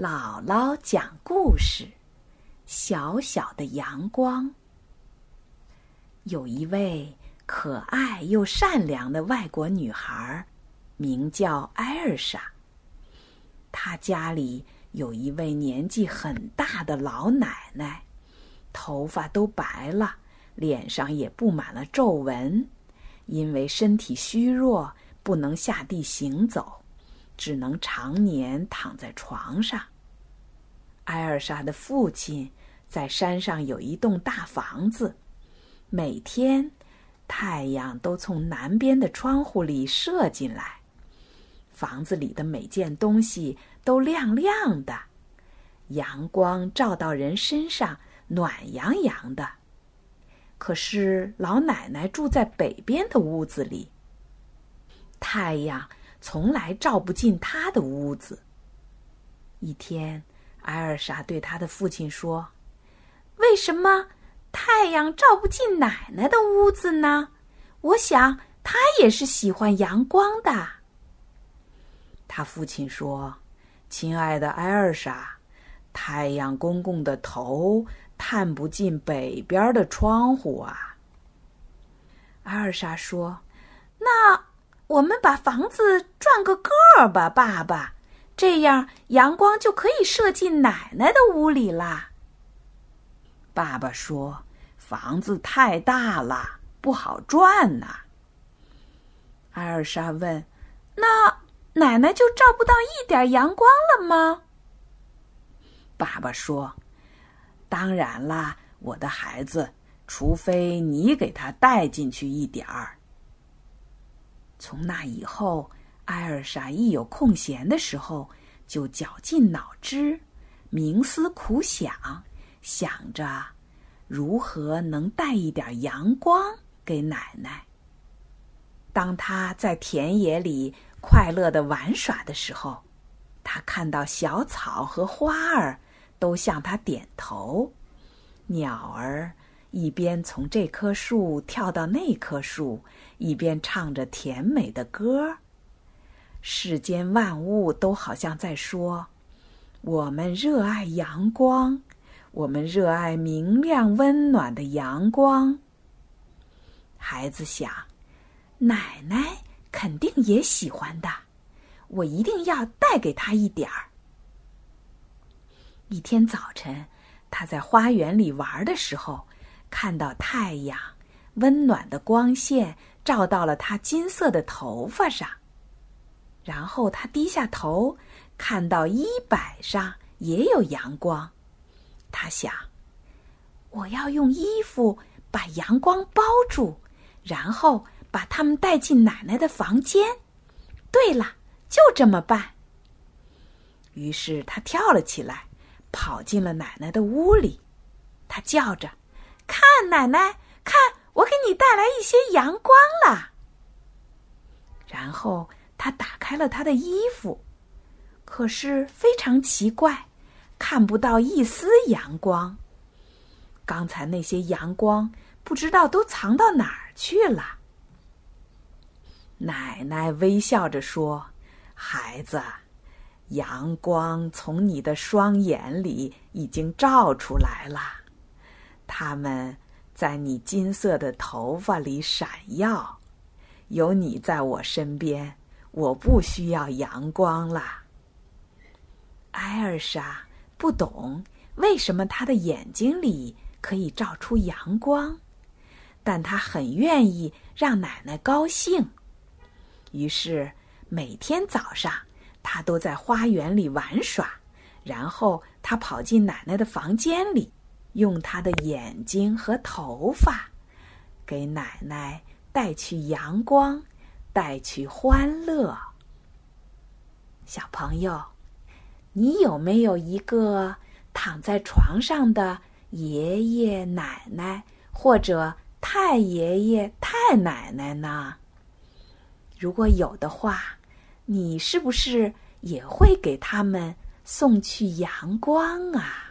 姥姥讲故事：小小的阳光。有一位可爱又善良的外国女孩，名叫艾尔莎。她家里有一位年纪很大的老奶奶，头发都白了，脸上也布满了皱纹，因为身体虚弱，不能下地行走。只能常年躺在床上。艾尔莎的父亲在山上有一栋大房子，每天太阳都从南边的窗户里射进来，房子里的每件东西都亮亮的，阳光照到人身上暖洋洋的。可是老奶奶住在北边的屋子里，太阳。从来照不进他的屋子。一天，艾尔莎对他的父亲说：“为什么太阳照不进奶奶的屋子呢？我想她也是喜欢阳光的。”他父亲说：“亲爱的艾尔莎，太阳公公的头探不进北边的窗户啊。”艾尔莎说：“那……”我们把房子转个个儿吧，爸爸，这样阳光就可以射进奶奶的屋里啦。爸爸说：“房子太大了，不好转呐。”艾尔莎问：“那奶奶就照不到一点阳光了吗？”爸爸说：“当然啦，我的孩子，除非你给她带进去一点儿。”从那以后，艾尔莎一有空闲的时候，就绞尽脑汁，冥思苦想，想着如何能带一点阳光给奶奶。当他在田野里快乐的玩耍的时候，他看到小草和花儿都向他点头，鸟儿。一边从这棵树跳到那棵树，一边唱着甜美的歌。世间万物都好像在说：“我们热爱阳光，我们热爱明亮温暖的阳光。”孩子想，奶奶肯定也喜欢的，我一定要带给她一点儿。一天早晨，他在花园里玩的时候。看到太阳温暖的光线照到了他金色的头发上，然后他低下头，看到衣摆上也有阳光。他想：“我要用衣服把阳光包住，然后把它们带进奶奶的房间。”对了，就这么办。于是他跳了起来，跑进了奶奶的屋里。他叫着。看，奶奶，看，我给你带来一些阳光了。然后他打开了他的衣服，可是非常奇怪，看不到一丝阳光。刚才那些阳光不知道都藏到哪儿去了。奶奶微笑着说：“孩子，阳光从你的双眼里已经照出来了。”它们在你金色的头发里闪耀，有你在我身边，我不需要阳光了。艾尔莎不懂为什么她的眼睛里可以照出阳光，但她很愿意让奶奶高兴。于是每天早上，她都在花园里玩耍，然后她跑进奶奶的房间里。用他的眼睛和头发，给奶奶带去阳光，带去欢乐。小朋友，你有没有一个躺在床上的爷爷奶奶或者太爷爷太奶奶呢？如果有的话，你是不是也会给他们送去阳光啊？